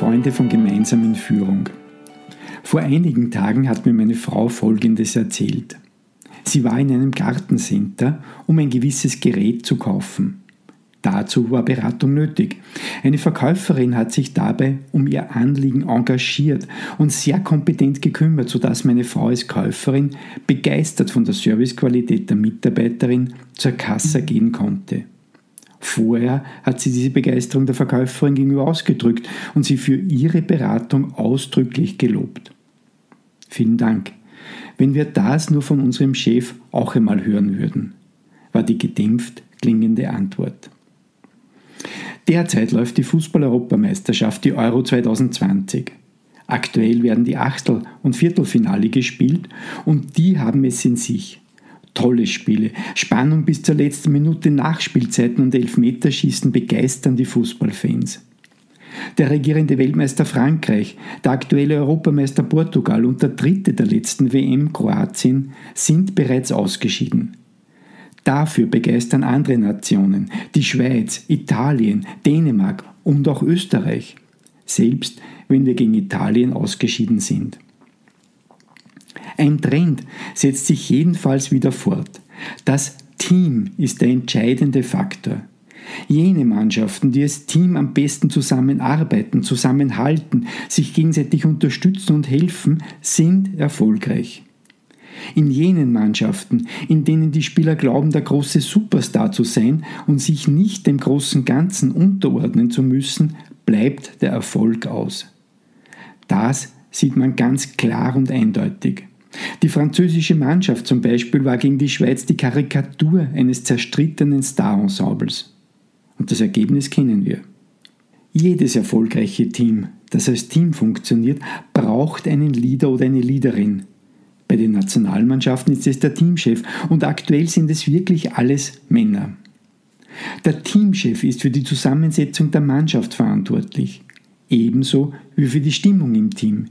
Freunde von Gemeinsam in Führung. Vor einigen Tagen hat mir meine Frau Folgendes erzählt. Sie war in einem Gartencenter, um ein gewisses Gerät zu kaufen. Dazu war Beratung nötig. Eine Verkäuferin hat sich dabei um ihr Anliegen engagiert und sehr kompetent gekümmert, sodass meine Frau als Käuferin begeistert von der Servicequalität der Mitarbeiterin zur Kasse gehen konnte. Vorher hat sie diese Begeisterung der Verkäuferin gegenüber ausgedrückt und sie für ihre Beratung ausdrücklich gelobt. Vielen Dank. Wenn wir das nur von unserem Chef auch einmal hören würden, war die gedämpft klingende Antwort. Derzeit läuft die Fußball-Europameisterschaft, die Euro 2020. Aktuell werden die Achtel- und Viertelfinale gespielt und die haben es in sich. Tolle Spiele, Spannung bis zur letzten Minute Nachspielzeiten und Elfmeterschießen begeistern die Fußballfans. Der regierende Weltmeister Frankreich, der aktuelle Europameister Portugal und der dritte der letzten WM Kroatien sind bereits ausgeschieden. Dafür begeistern andere Nationen, die Schweiz, Italien, Dänemark und auch Österreich, selbst wenn wir gegen Italien ausgeschieden sind. Ein Trend setzt sich jedenfalls wieder fort. Das Team ist der entscheidende Faktor. Jene Mannschaften, die als Team am besten zusammenarbeiten, zusammenhalten, sich gegenseitig unterstützen und helfen, sind erfolgreich. In jenen Mannschaften, in denen die Spieler glauben, der große Superstar zu sein und sich nicht dem großen Ganzen unterordnen zu müssen, bleibt der Erfolg aus. Das sieht man ganz klar und eindeutig. Die französische Mannschaft zum Beispiel war gegen die Schweiz die Karikatur eines zerstrittenen Star-Ensembles. Und das Ergebnis kennen wir. Jedes erfolgreiche Team, das als Team funktioniert, braucht einen Leader oder eine Leaderin, bei den Nationalmannschaften ist es der Teamchef und aktuell sind es wirklich alles Männer. Der Teamchef ist für die Zusammensetzung der Mannschaft verantwortlich, ebenso wie für die Stimmung im Team.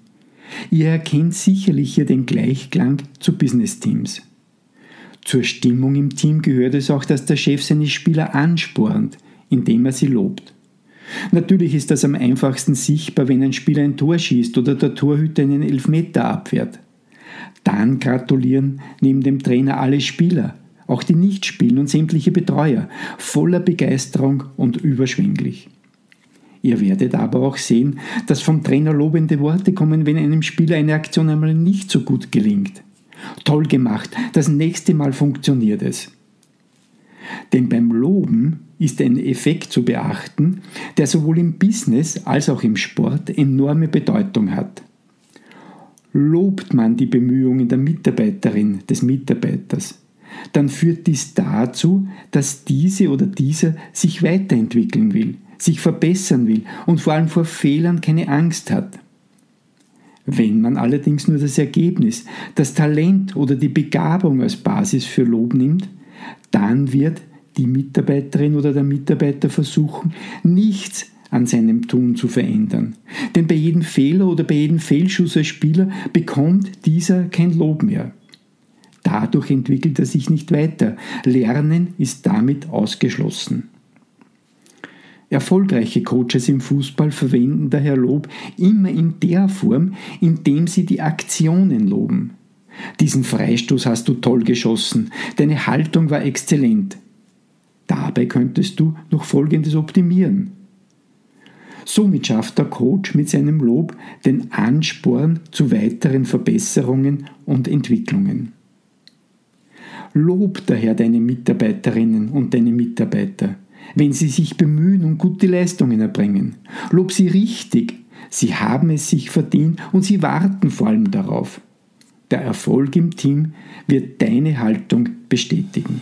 Ihr erkennt sicherlich hier den Gleichklang zu Business-Teams. Zur Stimmung im Team gehört es auch, dass der Chef seine Spieler anspornt, indem er sie lobt. Natürlich ist das am einfachsten sichtbar, wenn ein Spieler ein Tor schießt oder der Torhüter einen Elfmeter abwehrt. Dann gratulieren neben dem Trainer alle Spieler, auch die nicht spielen und sämtliche Betreuer, voller Begeisterung und überschwänglich. Ihr werdet aber auch sehen, dass vom Trainer lobende Worte kommen, wenn einem Spieler eine Aktion einmal nicht so gut gelingt. Toll gemacht, das nächste Mal funktioniert es. Denn beim Loben ist ein Effekt zu beachten, der sowohl im Business als auch im Sport enorme Bedeutung hat lobt man die Bemühungen der Mitarbeiterin, des Mitarbeiters, dann führt dies dazu, dass diese oder dieser sich weiterentwickeln will, sich verbessern will und vor allem vor Fehlern keine Angst hat. Wenn man allerdings nur das Ergebnis, das Talent oder die Begabung als Basis für Lob nimmt, dann wird die Mitarbeiterin oder der Mitarbeiter versuchen, nichts an seinem Tun zu verändern. Denn bei jedem Fehler oder bei jedem Fehlschuss als Spieler bekommt dieser kein Lob mehr. Dadurch entwickelt er sich nicht weiter. Lernen ist damit ausgeschlossen. Erfolgreiche Coaches im Fußball verwenden daher Lob immer in der Form, indem sie die Aktionen loben. Diesen Freistoß hast du toll geschossen, deine Haltung war exzellent. Dabei könntest du noch Folgendes optimieren. Somit schafft der Coach mit seinem Lob den Ansporn zu weiteren Verbesserungen und Entwicklungen. Lob daher deine Mitarbeiterinnen und deine Mitarbeiter, wenn sie sich bemühen und gute Leistungen erbringen. Lob sie richtig, sie haben es sich verdient und sie warten vor allem darauf. Der Erfolg im Team wird deine Haltung bestätigen.